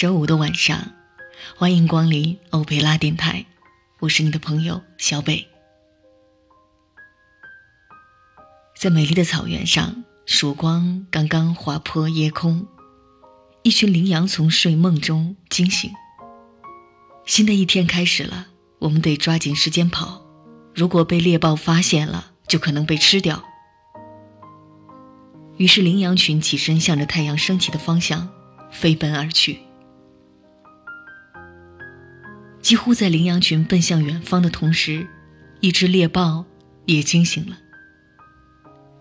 周五的晚上，欢迎光临欧佩拉电台，我是你的朋友小北。在美丽的草原上，曙光刚刚划破夜空，一群羚羊从睡梦中惊醒。新的一天开始了，我们得抓紧时间跑，如果被猎豹发现了，就可能被吃掉。于是，羚羊群起身，向着太阳升起的方向飞奔而去。几乎在羚羊群奔向远方的同时，一只猎豹也惊醒了。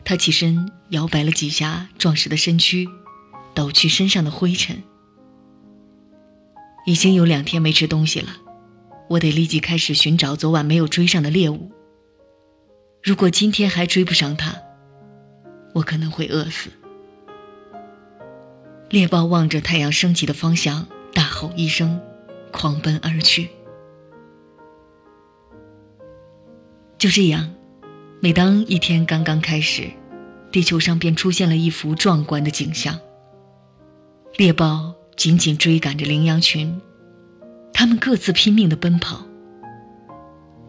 它起身摇摆了几下壮实的身躯，抖去身上的灰尘。已经有两天没吃东西了，我得立即开始寻找昨晚没有追上的猎物。如果今天还追不上它，我可能会饿死。猎豹望着太阳升起的方向，大吼一声，狂奔而去。就这样，每当一天刚刚开始，地球上便出现了一幅壮观的景象。猎豹紧紧追赶着羚羊群，它们各自拼命的奔跑，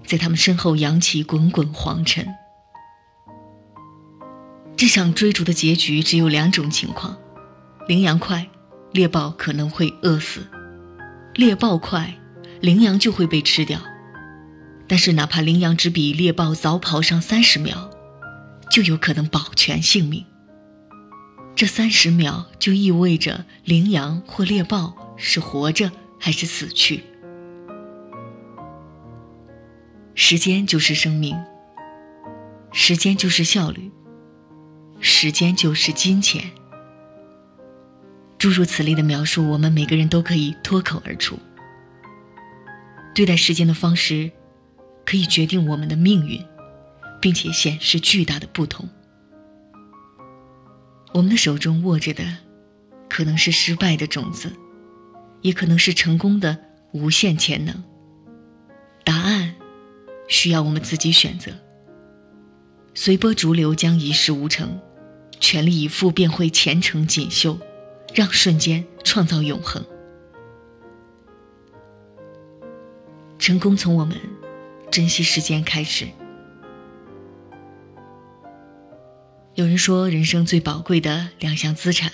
在它们身后扬起滚滚黄尘。这场追逐的结局只有两种情况：羚羊快，猎豹可能会饿死；猎豹快，羚羊就会被吃掉。但是，哪怕羚羊只比猎豹早跑上三十秒，就有可能保全性命。这三十秒就意味着羚羊或猎豹是活着还是死去。时间就是生命，时间就是效率。时间就是金钱。诸如此类的描述，我们每个人都可以脱口而出。对待时间的方式，可以决定我们的命运，并且显示巨大的不同。我们的手中握着的，可能是失败的种子，也可能是成功的无限潜能。答案，需要我们自己选择。随波逐流将一事无成。全力以赴便会前程锦绣，让瞬间创造永恒。成功从我们珍惜时间开始。有人说，人生最宝贵的两项资产，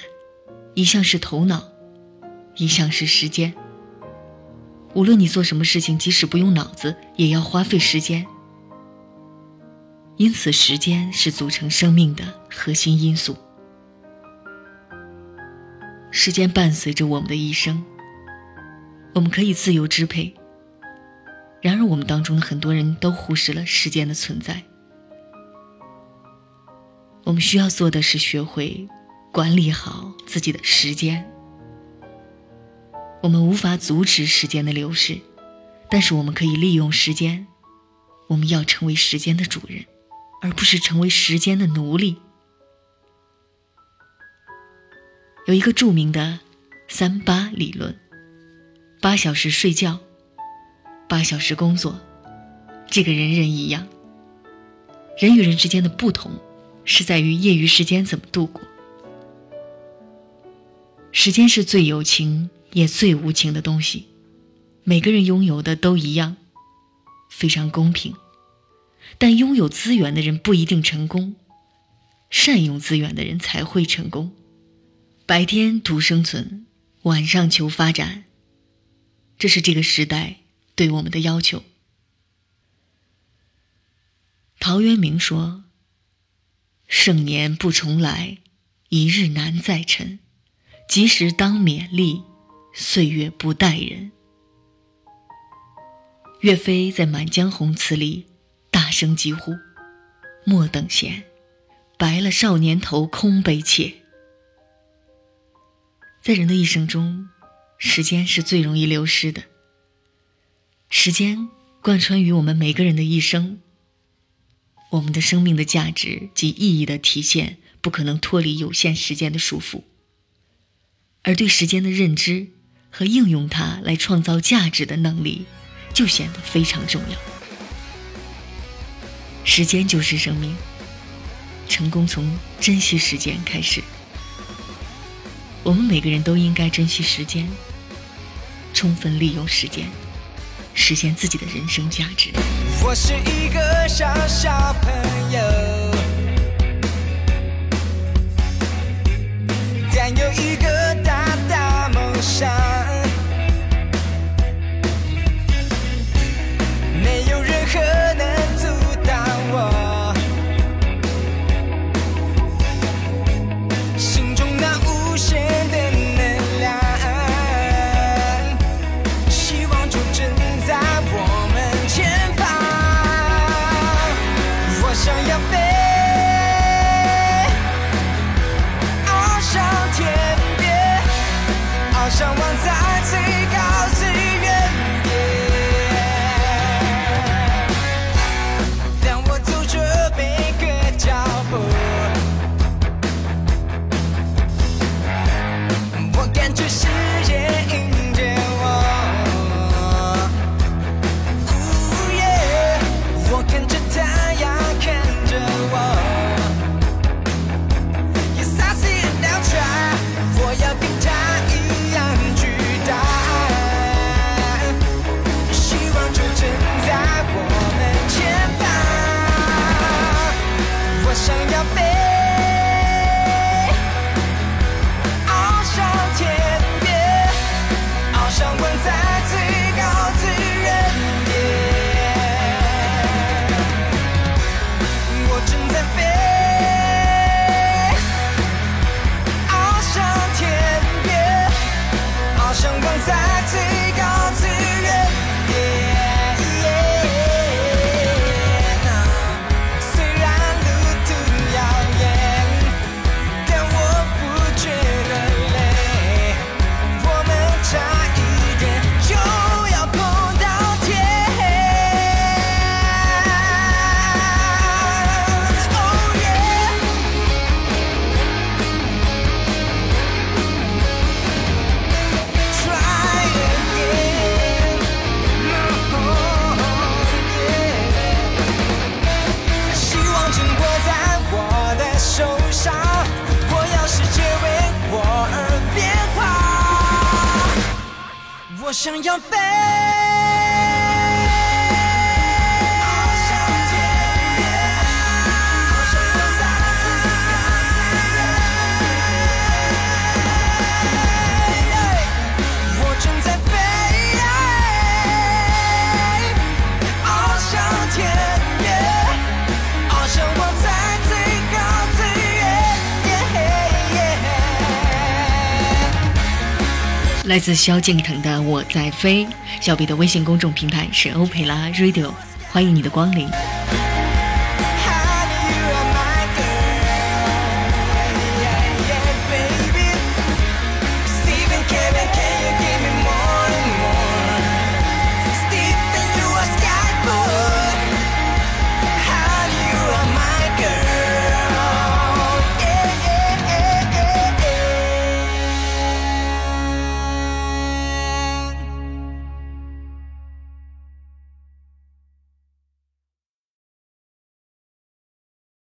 一项是头脑，一项是时间。无论你做什么事情，即使不用脑子，也要花费时间。因此，时间是组成生命的核心因素。时间伴随着我们的一生，我们可以自由支配。然而，我们当中的很多人都忽视了时间的存在。我们需要做的是学会管理好自己的时间。我们无法阻止时间的流逝，但是我们可以利用时间。我们要成为时间的主人。而不是成为时间的奴隶。有一个著名的“三八理论”：八小时睡觉，八小时工作，这个人人一样。人与人之间的不同，是在于业余时间怎么度过。时间是最有情也最无情的东西，每个人拥有的都一样，非常公平。但拥有资源的人不一定成功，善用资源的人才会成功。白天图生存，晚上求发展，这是这个时代对我们的要求。陶渊明说：“盛年不重来，一日难再晨。及时当勉励，岁月不待人。”岳飞在《满江红》词里。大声疾呼：“莫等闲，白了少年头，空悲切。”在人的一生中，时间是最容易流失的。时间贯穿于我们每个人的一生。我们的生命的价值及意义的体现不可能脱离有限时间的束缚。而对时间的认知和应用它来创造价值的能力就显得非常重要。时间就是生命成功从珍惜时间开始。我们每个人都应该珍惜时间充分利用时间。实现自己的人生价值。我是一个小小朋友但有一个大大梦想。飞翱翔天边翱翔万载最高像刚才想要飞来自萧敬腾的我在飞小比的微信公众平台是欧培拉 radio 欢迎你的光临。